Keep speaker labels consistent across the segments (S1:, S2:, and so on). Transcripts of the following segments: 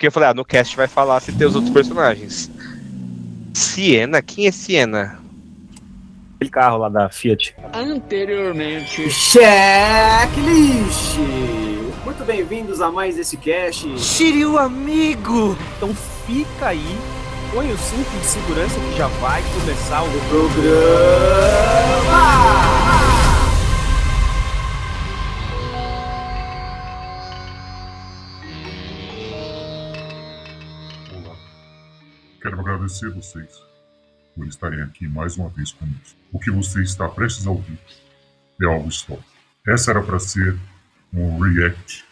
S1: Porque eu falei, ah, no cast vai falar se tem os outros personagens. Siena? Quem é Siena?
S2: Aquele carro lá da Fiat.
S3: Anteriormente.
S2: Checklist! Muito bem-vindos a mais esse cast.
S4: Shiryu amigo!
S2: Então fica aí, põe o cinto de segurança que já vai começar o programa!
S5: Quero agradecer vocês por estarem aqui mais uma vez conosco. O que você está prestes a ouvir é algo histórico. Essa era para ser um react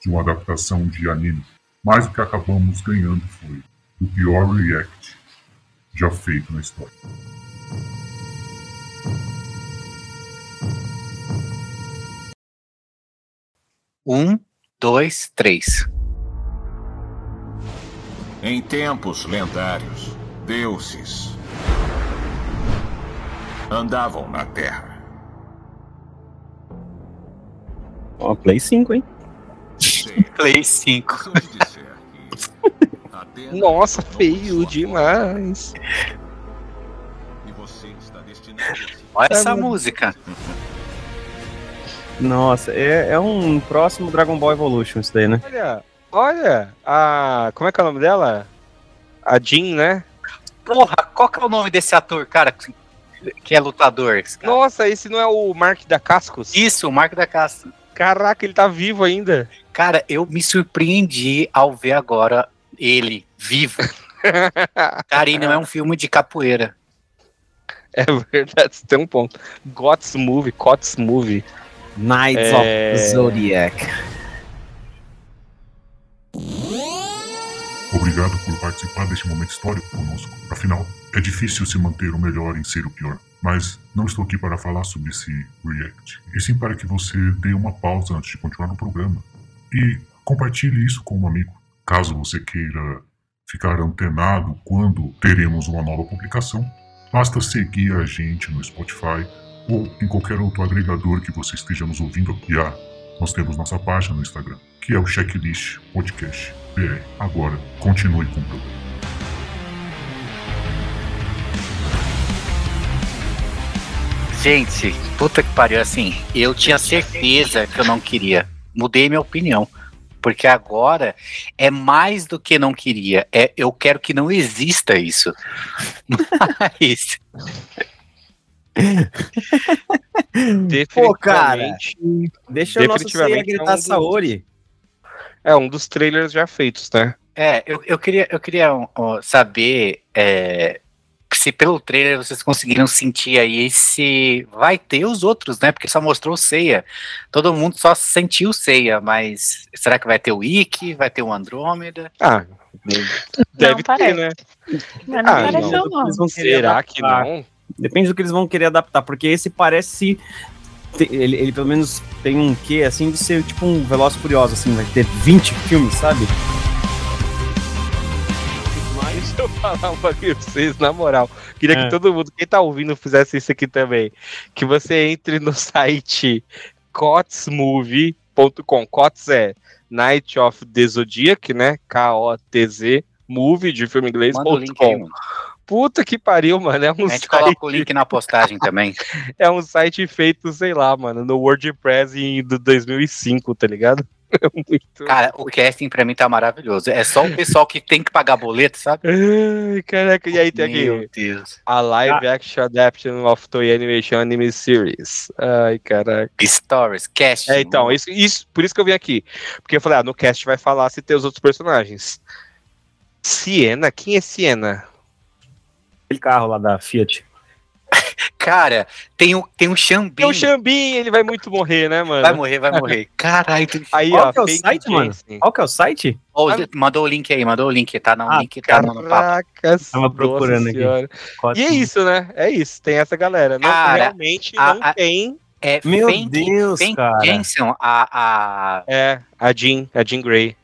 S5: de uma adaptação de anime, mas o que acabamos ganhando foi o pior react já feito na história.
S4: Um, dois, três.
S6: Em tempos lendários, deuses andavam na Terra.
S2: Ó, Play 5, hein?
S4: Play 5.
S6: se eu te disser que a Terra
S1: Nossa, feio demais.
S6: E você está destinado a se
S4: Olha essa
S1: Ah,
S4: música.
S2: Nossa, é, é um próximo Dragon Ball Evolution isso daí, né?
S1: Olha, olha, a. Como é que é o nome dela? A Jean, né?
S4: Porra, qual que é o nome desse ator, cara, que- que é lutador? esse cara?
S1: Nossa, esse não é o Mark da Cascos?
S4: Isso, o Marco da Casta.
S1: Caraca, ele tá vivo ainda.
S4: Cara, eu me surpreendi ao ver agora ele vivo. Cara, e não é um filme de capoeira.
S1: É verdade, tem um ponto. Gots Movie, Cots Movie.
S2: Knights
S1: É.
S2: of Zodiac.
S5: Obrigado por participar deste momento histórico conosco. Afinal, é difícil se manter o melhor em ser o pior. Mas não estou aqui para falar sobre esse react, e sim para que você dê uma pausa antes de continuar no programa. E compartilhe isso com um amigo. Caso você queira ficar antenado quando teremos uma nova publicação, basta seguir a gente no Spotify ou em qualquer outro agregador que você esteja nos ouvindo. E ah, nós temos nossa página no Instagram, que é o Checklist Podcast BR. Agora, continue com o programa.
S4: Gente, puta que pariu, assim, eu tinha certeza que eu não queria. Mudei minha opinião. Porque agora é mais do que não queria. É, eu quero que não exista isso. Mas,
S2: Pô, cara. Deixa o nosso Seiya
S1: é um
S2: gritar
S1: dos-
S2: Saori.
S1: É um dos trailers já feitos, né?
S4: é, eu, eu queria, eu queria ó, saber é, se pelo trailer vocês conseguiram sentir aí se vai ter os outros, né? Porque só mostrou o Seiya. Todo mundo só sentiu o Seiya, mas será que vai ter o Ikki? Vai ter o Andrômeda?
S1: Ah, deve ter,
S7: parece.
S1: né?
S7: Mas não
S1: Ah,
S7: não.
S2: Querer
S1: Será que não?
S2: Depende do que eles vão querer adaptar, porque esse parece. Ele, ele pelo menos tem um quê, assim, de ser tipo um Veloz e Furioso, assim, vai ter 20 filmes, sabe?
S1: Deixa eu falar um pra vocês, na moral. Queria
S2: É.
S1: que todo mundo, quem tá ouvindo, fizesse isso aqui também. Que você entre no site cotsmovie.com. Cots é Night of the Zodiac, né? K-O-T-Z, movie de filme inglês. Puta que pariu, mano. É um,
S4: A gente
S1: site,
S4: coloca o link na postagem também.
S1: é um site feito, sei lá, mano, no WordPress em do 2005, tá ligado? É muito.
S4: Cara, o casting pra mim tá maravilhoso. É só o pessoal que tem que pagar boleto, sabe?
S1: Ai, caraca, e aí tem
S4: Meu
S1: aqui.
S4: Deus.
S1: A live action adaptation of Toy Animation Anime Series. Ai, caraca.
S4: Stories, casting.
S1: É, então, isso, isso, por isso que eu vim aqui. Porque eu falei, ah, no cast vai falar se tem os outros personagens. Siena? Quem é Siena?
S2: Aquele carro lá da Fiat.
S4: Cara, tem um, tem um Xambin.
S1: Tem o Xambin, ele vai muito morrer, né, mano?
S4: Vai morrer, vai morrer. Caralho, tu...
S1: Aí,
S2: Qual
S1: ó,
S2: que é o site, mano? Qual que é o site?
S4: Ô, mandou o link aí, mandou o link. Tá no
S2: Ah,
S4: link, tá no, papo.
S2: Tava procurando aqui.
S1: senhora. E é isso, né? É isso, tem essa galera. Não,
S4: Cara,
S1: realmente
S4: a-
S1: não
S4: a-
S1: tem.
S4: É
S2: Meu Deus,
S4: Fenk
S2: cara.
S4: Jensen, a, a...
S1: É, a Jean, a Jean Grey.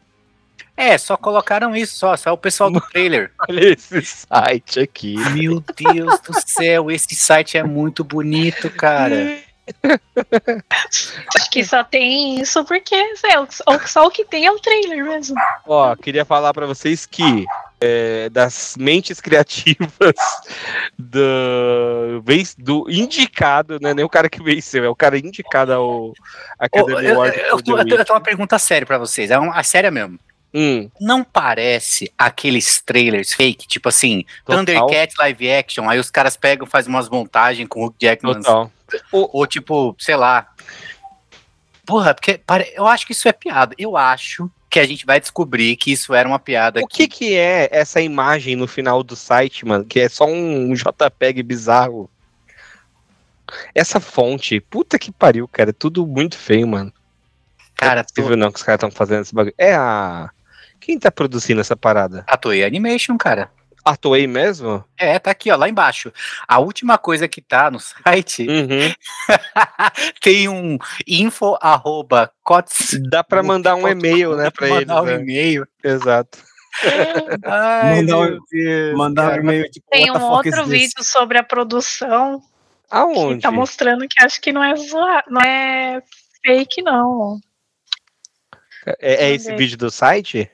S4: É, só colocaram isso, só, só o pessoal do trailer.
S1: Olha esse site aqui.
S4: Meu Deus do céu, esse site é muito bonito, cara.
S7: Acho que só tem isso porque é, só o que tem é o trailer mesmo.
S1: Ó, queria falar pra vocês que é, das mentes criativas do, do indicado, não é nem o cara que venceu, é o cara indicado ao Academy
S4: eu,
S1: Award.
S4: eu, eu, eu tenho uma pergunta séria pra vocês. É uma séria mesmo.
S1: Hum,
S4: Não parece aqueles trailers fake, tipo assim,
S1: Total.
S4: Thundercats live action, aí os caras pegam, fazem umas montagens com o Hugh Jackman,
S1: total.
S4: ou tipo, sei lá. Porra, porque pare- eu acho que isso é piada. Eu acho que a gente vai descobrir que isso era uma piada.
S1: O que que é essa imagem no final do site, mano? Que é só um JPEG bizarro. Essa fonte, puta que pariu, cara. É tudo muito feio, mano.
S4: Cara,
S1: é possível não que os caras estão fazendo esse bagulho. É a. Quem tá produzindo essa parada?
S4: a Toei Animation, cara.
S1: A Toei mesmo?
S4: É, tá aqui, ó, lá embaixo. A última coisa que tá no site
S1: Uhum.
S4: tem um info arroba cots.
S1: Dá pra mandar um e-mail, né, pra eles.
S4: Mandar um
S1: né?
S4: e-mail.
S1: Exato.
S4: Ai,
S2: Mandar um-
S4: Deus,
S2: Mandar um e-mail tipo,
S7: Tem um outro
S2: this?
S7: vídeo sobre a produção que
S1: Aonde?
S7: tá mostrando que acho que não é zoa, não é fake, não.
S1: É, é esse vídeo do site?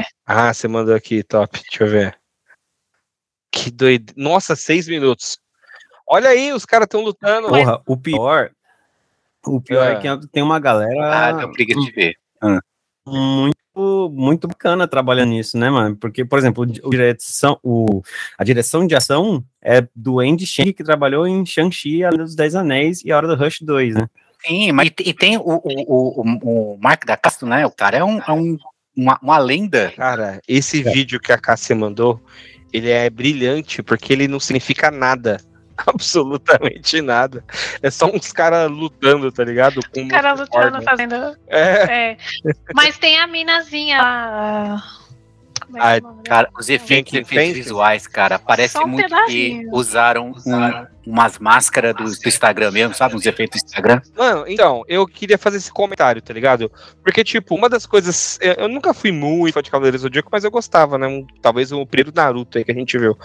S7: É.
S1: Ah, você mandou aqui, top. Deixa eu ver. Que doido. Nossa, seis minutos. Olha aí, os caras estão lutando.
S2: Porra, o pior. O pior é,
S1: É.
S2: que tem uma galera
S4: Ah, deu preguiça de ver.
S2: muito, muito bacana trabalhando nisso, né, mano? Porque, por exemplo, o direção, o, a direção de ação é do Andy Shang, que trabalhou em Shang-Chi, A Lenda dos Dez Anéis e A Hora do Rush 2, né?
S4: Sim, mas e, e tem o, o, o, o, o Mark da Castro, né? O cara é, um, é um, uma, uma lenda.
S1: Cara, esse vídeo que a Cássia mandou, ele é brilhante porque ele não significa nada. Absolutamente nada. É só uns caras lutando, tá ligado? Com
S7: O cara
S1: uma
S7: lutando,
S1: corda.
S7: fazendo.
S1: É,
S7: É. Mas tem a minazinha lá. Que?
S4: Cara, os efeitos, efeitos visuais, cara, parece
S7: um
S4: muito que
S7: pedacinho.
S4: usaram um- umas máscaras do, do Instagram mesmo, sabe? Uns efeitos do Instagram.
S1: Mano, então, eu queria fazer esse comentário, tá ligado? Porque, tipo, uma das coisas. Eu, eu nunca fui muito fã de Cavaleiros do Zodíaco, mas eu gostava, né? Um- talvez o primeiro Naruto aí que a gente viu.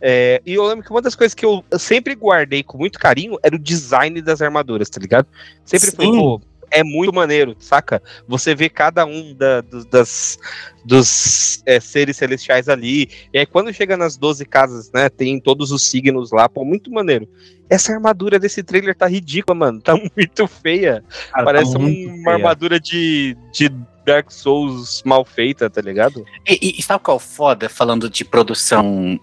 S1: É, e eu lembro que uma das coisas que eu sempre guardei com muito carinho era o design das armaduras, tá ligado? Sempre foi,
S2: Sim.
S1: pô. É muito maneiro, saca? Você vê cada um da- dos- das, dos é, seres celestiais ali. E aí, quando chega nas 12 casas, né? Tem todos os signos lá, pô, muito maneiro. Essa armadura desse trailer tá ridícula, mano. Tá muito feia.
S2: Cara,
S1: Parece
S2: tá muito
S1: uma
S2: feia.
S1: armadura de, de Dark Souls mal feita, tá ligado?
S4: E, e, e sabe qual é o foda, falando de produção,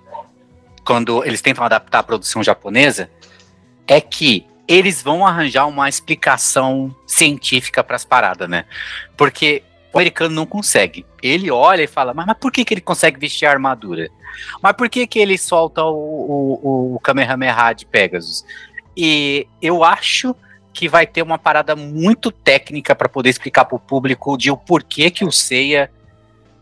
S4: quando eles tentam adaptar a produção japonesa? É que eles vão arranjar uma explicação científica para as paradas, né? Porque o americano não consegue. Ele olha e fala, mas, mas por que, que ele consegue vestir a armadura? Mas por que, que ele solta o, o, o Kamehameha de Pegasus? E eu acho que vai ter uma parada muito técnica para poder explicar para o público de o porquê que o Seiya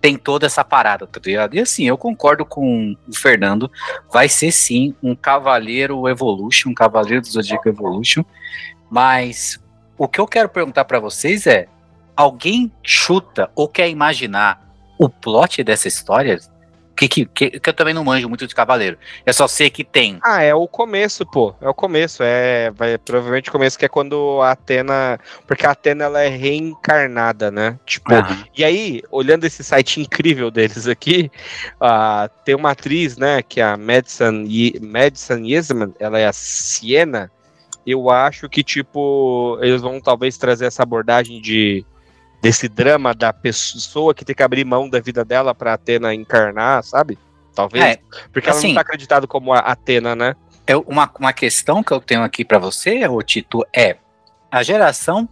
S4: tem toda essa parada, tá ligado? E assim, eu concordo com o Fernando, vai ser sim um Cavaleiro Evolution, um Cavaleiro do Zodíaco Evolution, mas o que eu quero perguntar pra vocês é, alguém chuta ou quer imaginar o plot dessa história? Que, que, que, eu também não manjo muito de Cavaleiro, eu só sei que tem
S1: Ah, é o começo, pô. É o começo. É vai, provavelmente o começo que é quando a Atena. Porque a Atena ela é reencarnada, né? Tipo.
S4: Aham.
S1: E aí, olhando esse site incrível deles aqui, ah, tem uma atriz, né? Que é a Madison, Ye- Madison Yesman, ela é a Siena. Eu acho que, tipo, eles vão talvez trazer essa abordagem de desse drama da pessoa que tem que abrir mão da vida dela pra Atena encarnar, sabe? Talvez.
S4: É,
S1: porque ela
S4: assim-
S1: não tá acreditado como a Atena, né?
S4: Eu- uma, uma questão que eu tenho aqui pra você, ô Tito, é a geração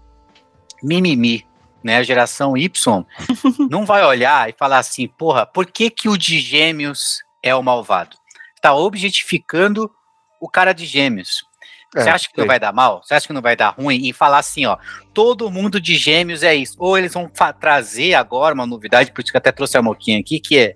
S4: mimimi, né? A geração Y não vai olhar e falar assim, porra, por que que o de gêmeos é o malvado? Tá objetificando o cara de gêmeos. Você
S1: É,
S4: acha que não vai dar mal? Você acha que não vai dar ruim? E falar assim, ó, todo mundo de gêmeos é isso. Ou eles vão trazer agora uma novidade, por isso que eu até trouxe a moquinha aqui, que é,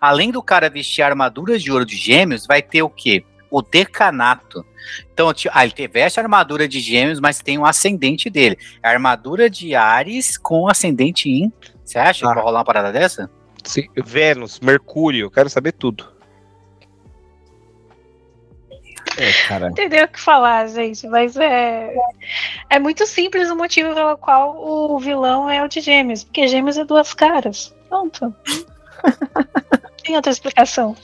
S4: além do cara vestir armaduras de ouro de gêmeos, vai ter o quê? O decanato. Então, ah, ele te- veste a armadura de gêmeos, mas tem um ascendente dele. A armadura de Ares com ascendente em... Você acha
S1: Ah.
S4: que vai rolar uma parada dessa?
S1: Sim, Vênus, Mercúrio, quero saber tudo.
S2: É, cara.
S7: entender o que falar, gente, mas é. É muito simples o motivo pelo qual o vilão é o de Gêmeos, porque Gêmeos é duas caras. Pronto. Tem outra explicação.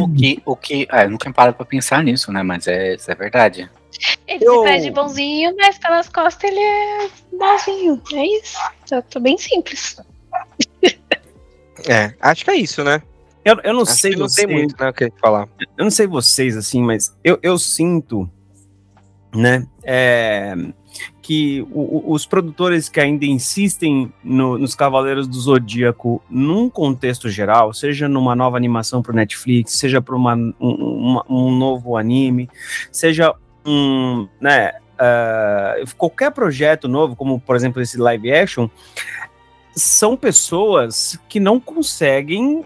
S4: O que, o que. Ah, eu nunca parado pra pensar nisso, né? Mas é, isso é verdade.
S7: Ele
S2: Eu-
S7: se pede bonzinho, mas pelas costas ele é malzinho. É isso. Tá, tá bem simples.
S1: É, acho que é isso, né?
S2: Eu, eu não
S1: Acho
S2: sei
S1: não
S2: você,
S1: tem muito, né, o que falar.
S2: eu não sei vocês, assim, mas eu, eu sinto, né, é, que o- o- os produtores que ainda insistem no- nos Cavaleiros do Zodíaco num contexto geral, seja numa nova animação para Netflix, seja para um, um novo anime, seja um, né, ah, qualquer projeto novo, como por exemplo esse live action, são pessoas que não conseguem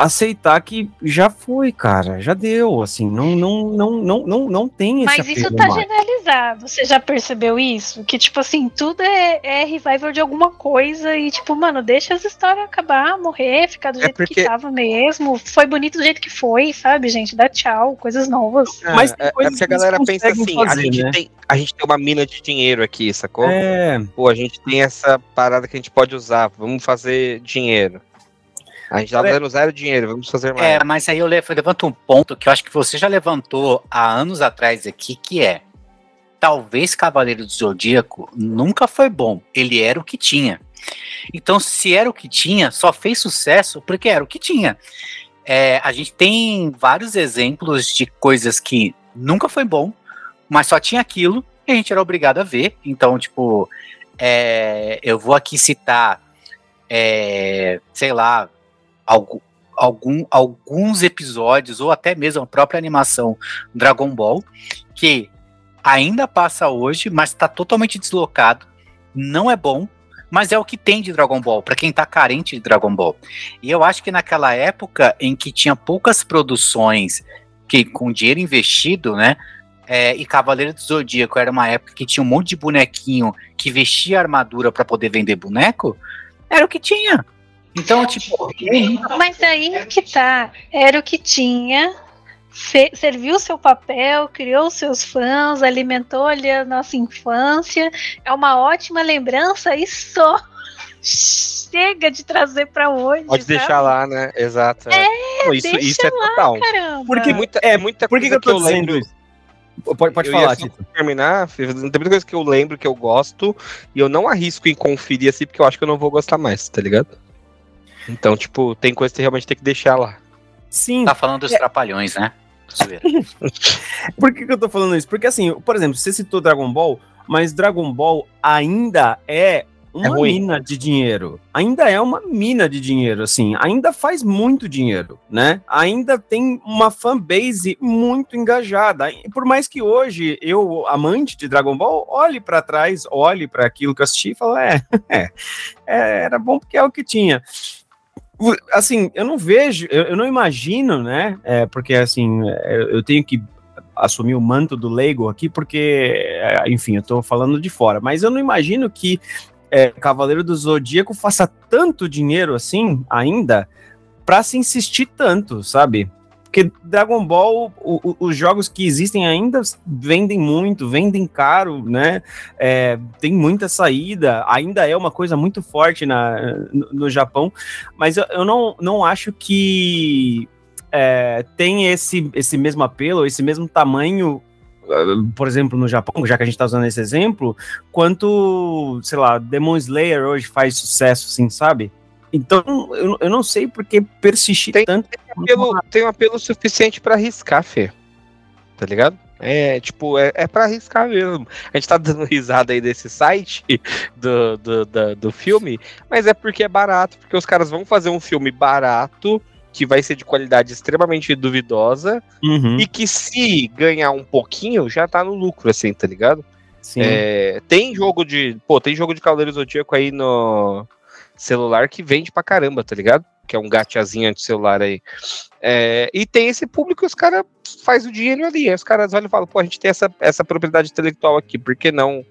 S2: aceitar que já foi, cara, já deu, assim, não, não, não, não, não, não tem esse
S7: Mas isso tá
S2: mais.
S7: generalizado. Você já percebeu isso? Que, tipo assim, tudo é, é revival de alguma coisa e, tipo, mano, deixa as histórias acabar, morrer, ficar do
S1: É
S7: jeito
S1: porque-
S7: que tava mesmo. Foi bonito do jeito que foi, sabe, gente? Dá tchau, coisas novas.
S2: Mas
S1: é,
S2: tem
S1: é
S2: coisas
S1: porque a galera pensa assim, a,
S2: fazer,
S1: gente
S2: né?
S1: tem, a gente tem uma mina de dinheiro aqui, sacou?
S2: É,
S1: Pô, a gente tem essa parada que a gente pode usar, vamos fazer dinheiro. A gente tá
S2: É.
S1: dando zero dinheiro, vamos fazer mais.
S4: É, mas aí eu levanto um ponto que eu acho que você já levantou há anos atrás aqui, que é talvez Cavaleiro do Zodíaco nunca foi bom. Ele era o que tinha. Então, se era o que tinha, só fez sucesso porque era o que tinha. É, a gente tem vários exemplos de coisas que nunca foi bom, mas só tinha aquilo e a gente era obrigado a ver. Então, tipo, é, eu vou aqui citar, é, sei lá, algum, alguns episódios, ou até mesmo a própria animação Dragon Ball, que ainda passa hoje, mas está totalmente deslocado, não é bom, mas é o que tem de Dragon Ball, para quem tá carente de Dragon Ball. E eu acho que naquela época em que tinha poucas produções que com dinheiro investido, né? é, e Cavaleiro do Zodíaco era uma época que tinha um monte de bonequinho que vestia armadura para poder vender boneco, era o que tinha. Então, tipo,
S7: Mas aí que tá. Era o que tinha. serviu seu papel, criou seus fãs, alimentou ali a nossa infância. É uma ótima lembrança e só. Chega de trazer pra hoje.
S1: Pode
S7: sabe?
S1: deixar lá, né? Exato. É, Pô, isso,
S7: deixa
S1: isso é total.
S7: Caramba.
S1: Porque muita, é muita
S2: por que,
S1: coisa
S2: que eu tô dizendo
S1: lembro.
S2: isso? Pode, pode
S1: Eu
S2: falar, Tito.
S1: terminar, tem muita coisa que eu lembro que eu gosto e eu não arrisco em conferir assim porque eu acho que eu não vou gostar mais, tá ligado? Então, tipo, tem coisa que você realmente tem que deixar lá.
S2: Sim,
S4: tá falando dos trapalhões, né?
S2: Por que, que eu tô falando isso? Porque, assim, por exemplo, você citou Dragon Ball, mas Dragon Ball ainda é uma
S1: É
S2: mina de dinheiro. Ainda é uma mina de dinheiro, assim. Ainda faz muito dinheiro, né? Ainda tem uma fanbase muito engajada. E Por mais que hoje eu, amante de Dragon Ball, olhe pra trás, olhe pra aquilo que eu assisti e fale, é, é, é, era bom porque é o que tinha. Assim, eu não vejo, eu, eu não imagino, né? É, porque, assim, é, eu tenho que assumir o manto do Lego aqui, porque, é, enfim, eu tô falando de fora, mas eu não imagino que é, Cavaleiro do Zodíaco faça tanto dinheiro assim ainda pra se insistir tanto, sabe? Porque Dragon Ball, o- o- os jogos que existem ainda vendem muito, vendem caro, né? É, tem muita saída, ainda é uma coisa muito forte na, no, no Japão, mas eu, eu não, não acho que é, tem esse, esse mesmo apelo, esse mesmo tamanho, uh, por exemplo, no Japão, já que a gente tá usando esse exemplo, quanto, sei lá, Demon Slayer hoje faz sucesso, assim, sabe? Então, eu, eu não sei por que persistir
S1: Tem-
S2: tanto.
S1: Apelo- tem um apelo suficiente pra arriscar, Fê. Tá ligado? É, tipo, é, é pra arriscar mesmo. A gente tá dando risada aí desse site do, do, do, do filme, mas é porque é barato, porque os caras vão fazer um filme barato, que vai ser de qualidade extremamente duvidosa,
S2: Uhum,
S1: e que se ganhar um pouquinho, já tá no lucro, assim, tá ligado?
S2: sim.
S1: É, tem jogo de. Pô, tem jogo de Cavaleiro Zodíaco aí no celular que vende pra caramba, tá ligado? Que é um gateazinho de celular aí. É, e tem esse público e os caras faz o dinheiro ali. Aí os caras olham e falam, pô, a gente tem essa, essa propriedade intelectual aqui, por que não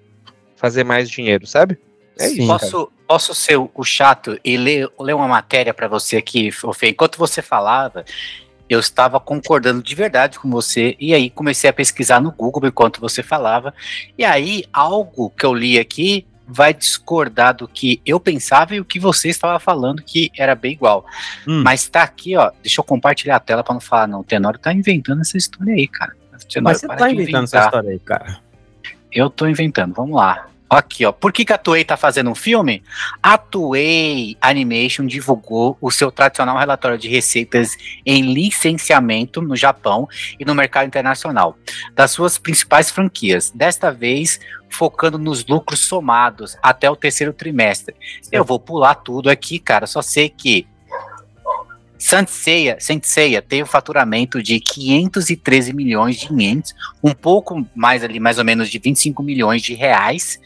S1: fazer mais dinheiro, sabe? É
S2: Sim.
S1: isso. cara.
S4: Posso, posso ser o- chato e ler, ler uma matéria pra você aqui, Fê? Enquanto você falava, eu estava concordando de verdade com você, e aí comecei a pesquisar no Google enquanto você falava, e aí algo que eu li aqui vai discordar do que eu pensava e o que você estava falando, que era bem igual.
S2: Hum.
S4: Mas tá aqui, ó, deixa eu compartilhar a tela para não falar, não, o Tenório tá inventando essa história aí, cara. Tenório,
S2: Mas você tá inventando essa
S4: inventar.
S2: história aí, cara.
S4: Eu tô inventando, vamos lá. Aqui, ó. Por que, que a Toei tá fazendo um filme? A Toei Animation divulgou o seu tradicional relatório de receitas em licenciamento no Japão e no mercado internacional das suas principais franquias. Desta vez, focando nos lucros somados até o terceiro trimestre. Eu vou pular tudo aqui, cara. Só sei que Senseiya, Senseiya teve um faturamento de 513 milhões de ienes, um pouco mais ali, mais ou menos de 25 milhões de reais,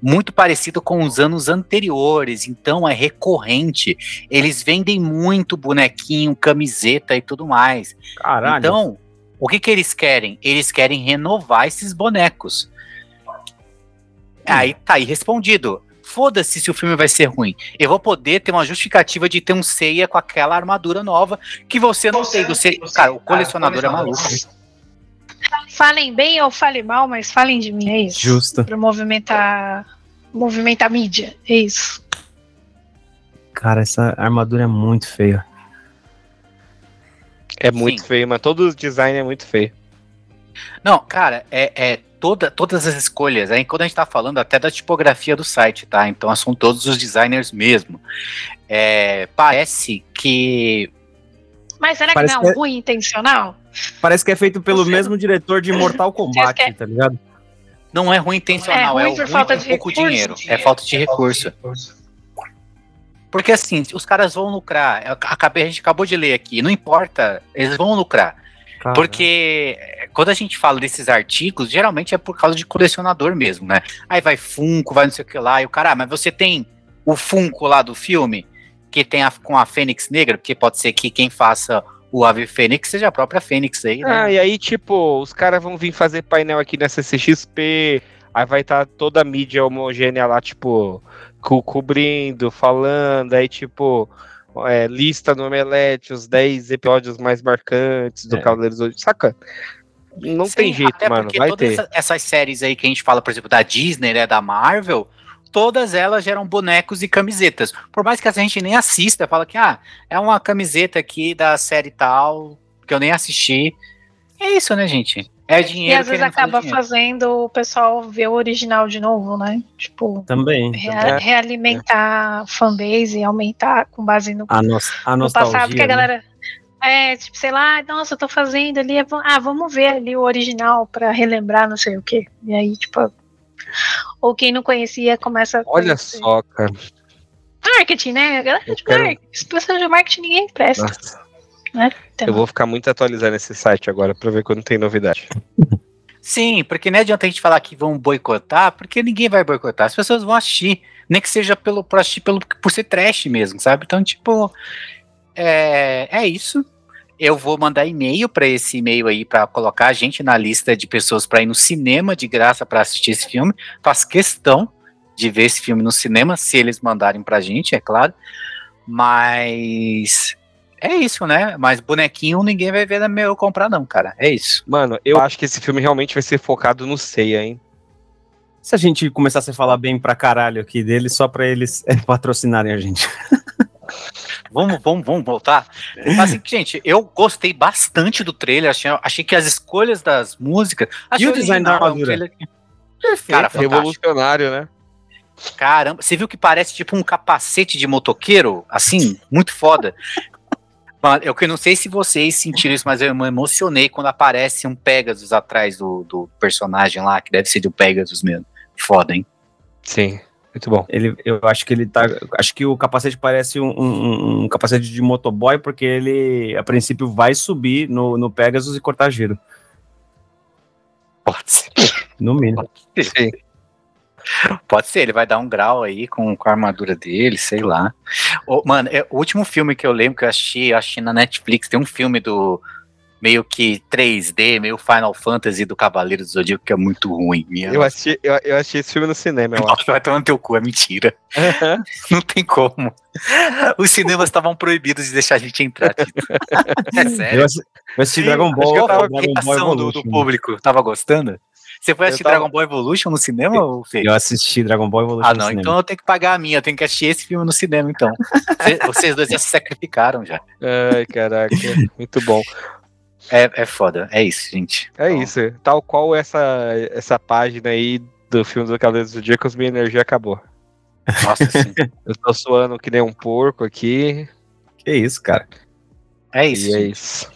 S4: muito parecido com os anos anteriores, então é recorrente. Eles vendem muito bonequinho, camiseta e tudo mais.
S2: Caralho.
S4: Então, o que que eles querem? Eles querem renovar esses bonecos. Aí tá aí respondido. Foda-se se o filme vai ser ruim. Eu vou poder ter uma justificativa de ter um Seiya com aquela armadura nova que você não tem. Você, cara, o colecionador é maluco.
S7: Falem bem ou falem mal, mas falem de mim, é isso.
S2: Justo.
S7: Pra movimentar, movimentar a mídia, é isso.
S2: Cara, essa armadura é muito feia.
S1: É muito
S4: Sim.
S1: feio, mas todo o design é muito feio.
S4: Não, cara, é, é toda, todas as escolhas. Aí quando a gente tá falando até da tipografia do site, tá? Então são todos os designers mesmo. É, parece que
S7: Mas será que
S2: Parece
S7: não
S2: que
S7: é
S2: é-
S7: ruim intencional?
S2: Parece que é feito pelo
S7: Você-
S2: mesmo diretor de Mortal Kombat,
S7: quer-
S2: tá ligado?
S4: não é ruim intencional,
S7: É
S4: é,
S7: ruim por
S4: ruim
S7: falta de
S4: pouco
S7: recurso.
S4: dinheiro. É falta de recurso. Porque assim, os caras vão lucrar. Eu acabei, a gente acabou de ler aqui. Não importa, eles vão lucrar. Porque eh, quando a gente fala desses artigos, geralmente é por causa de colecionador mesmo, né? Aí vai Funko, vai não sei o que lá, e o cara, ah, mas você tem o Funko lá do filme, que tem a, com a Fênix Negra, porque pode ser que quem faça o Ave Fênix seja a própria Fênix aí, né?
S1: Ah, e aí, tipo, os caras vão vir fazer painel aqui na CCXP, aí vai estar toda a mídia homogênea lá, tipo, co- cobrindo, falando, aí, tipo, é, lista no Omelete, os 10 episódios mais marcantes do
S2: É.
S1: Cavaleiros do Zodíaco. Saca? Não
S4: Sim,
S1: tem jeito,
S4: até
S1: mano,
S4: porque
S1: vai
S4: todas
S1: ter.
S4: essa- essas séries aí que a gente fala, por exemplo, da Disney, né, da Marvel, todas elas geram bonecos e camisetas. Por mais que a gente nem assista, fala que, ah, é uma camiseta aqui da série tal, que eu nem assisti. É isso, né, gente? É
S7: E
S4: dinheiro
S7: às vezes acaba fazendo o pessoal ver o original de novo, né? Tipo,
S2: Também.
S7: rea-
S1: É.
S7: realimentar a fanbase e aumentar com base no,
S2: A, nos, a
S7: no passado que a
S2: né?
S7: galera. É, tipo, sei lá, nossa, eu tô fazendo ali. é Ah, vamos ver ali o original pra relembrar não sei o quê. E aí, tipo. Ou quem não conhecia começa a
S1: Olha
S7: conhecer.
S1: só, cara.
S7: Marketing, né? A galera de
S1: quero-
S7: marketing. Pessoal de marketing ninguém presta.
S1: Nossa.
S7: Né?
S1: Eu vou ficar muito atualizando esse site agora pra ver quando tem novidade.
S4: Sim, porque não adianta a gente falar que vão boicotar, porque ninguém vai boicotar. As pessoas vão assistir, nem que seja pelo, por assistir pelo, por ser trash mesmo, sabe? Então, tipo, é, é isso. Eu vou mandar e-mail para esse e-mail aí para colocar a gente na lista de pessoas para ir no cinema de graça para assistir esse filme. Faço questão de ver esse filme no cinema, se eles mandarem pra gente, é claro. Mas é isso, né? Mas bonequinho ninguém vai ver na meu comprar não, cara. É isso.
S1: Mano, eu acho que esse filme realmente vai ser focado no Seiya, hein?
S2: Se a gente começasse a falar bem pra caralho aqui deles, só pra eles é, patrocinarem a gente.
S4: Vamos, vamos, vamos voltar. Mas, assim, gente, eu gostei bastante do trailer. Achei, achei que as escolhas das músicas. achei
S2: o design da
S4: é um
S2: armadura?
S4: trailer que- Cara, fantástico.
S1: Revolucionário, né?
S4: Caramba, você viu que parece tipo um capacete de motoqueiro? Assim, muito foda. Mano, eu que não sei se vocês sentiram isso, mas eu me emocionei quando aparece um Pegasus atrás do, do personagem lá, que deve ser do Pegasus mesmo. Foda, hein?
S1: Sim, muito bom.
S2: Ele, eu acho que ele tá. Acho que o capacete parece um, um- um capacete de motoboy, porque ele, a princípio, vai subir no, no Pegasus e cortar giro.
S4: Pode ser.
S2: No mínimo.
S1: Sim.
S4: Pode ser, ele vai dar um grau aí com, com a armadura dele, sei lá. Ô, mano, é, o último filme que eu lembro que eu assisti, eu assisti na Netflix, tem um filme do, meio que 3D, meio Final Fantasy do Cavaleiro do Zodíaco, que é muito ruim. Minha
S1: Eu assisti, eu, eu assisti esse filme no cinema, eu acho.
S4: Nossa, vai tomar no teu cu, é mentira. Não tem como. Os cinemas estavam proibidos de deixar a gente entrar, Tito. É sério.
S2: Eu assi- eu assisti Dragon Ball,
S1: eu tava-
S4: A
S2: Dragon Ball
S4: reação do, do público, tava gostando? Você foi assistir
S1: tava-
S4: Dragon Ball Evolution no cinema, ou Fê?
S2: Eu assisti Dragon Ball Evolution
S4: Ah,
S2: no
S4: não,
S2: cinema.
S4: então eu tenho que pagar a minha, eu tenho que assistir esse filme no cinema, então. Cê- Vocês dois já se sacrificaram já.
S1: Ai, caraca, muito bom.
S4: É, é foda, é isso, gente.
S1: É
S4: Então,
S1: isso. Tal qual essa, essa página aí do filme do Cavaleiro do Zodíaco, minha energia acabou.
S4: Nossa, sim.
S1: Eu tô suando que nem um porco aqui.
S2: Que isso, cara.
S4: É isso.
S1: E é isso.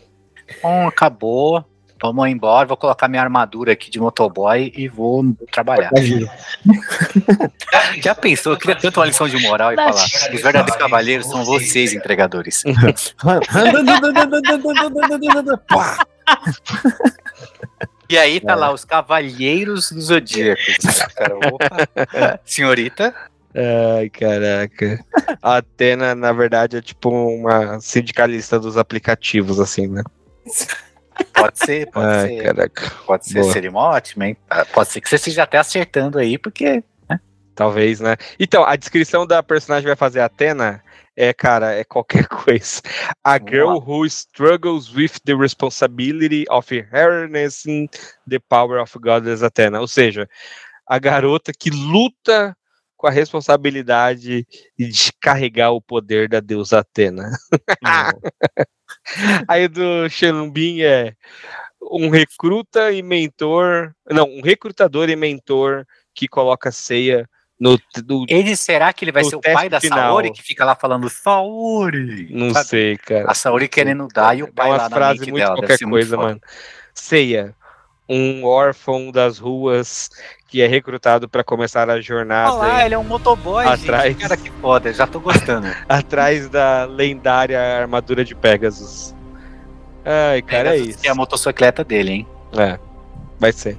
S4: Bom, acabou. Vamos embora, vou colocar minha armadura aqui de motoboy e vou trabalhar. Já pensou? Eu queria tanto uma lição de moral e falar: os verdadeiros cavaleiros são vocês, entregadores.
S2: Pá!
S4: E aí tá lá, os Cavalheiros do Zodíaco. Cara, opa. Senhorita,
S1: Ai, caraca. A Atena, na verdade, é tipo uma sindicalista dos aplicativos, assim, né?
S4: Pode ser, pode
S1: Ai,
S4: ser.
S1: caraca.
S4: Pode ser,
S1: Boa.
S4: seria uma ótima, hein? Ah, Pode ser que você esteja até acertando aí, porque.
S1: Talvez, né? Então, a descrição da personagem vai fazer a Atena é, cara, é qualquer coisa. A girl
S4: lá.
S1: who struggles with the responsibility of harnessing the power of Goddess Athena. Ou seja, a garota que luta com a responsabilidade de carregar o poder da deusa Atena. Aí do Xelambin é um recruta e mentor. Não, um recrutador e mentor que coloca ceia no. no
S4: Ele será que ele vai ser o pai da
S1: final.
S4: Saori que fica lá falando Saori?
S1: não
S4: Sabe?
S1: sei, cara.
S4: A Saori querendo dar e o
S1: É
S4: pai
S1: uma
S4: lá na
S1: frase muito
S4: dela.
S1: qualquer
S4: muito
S1: coisa,
S4: foda.
S1: mano. Ceia. Um órfão das ruas que é recrutado para começar a jornada
S4: Olha lá, ele é um motoboy,
S1: Atrás.
S4: gente. Cara, que foda, já tô gostando.
S1: atrás da lendária armadura de Pegasus. Ai, cara, é
S4: Pegasus,
S1: isso.
S4: Que é a motocicleta dele, hein?
S1: É, vai ser.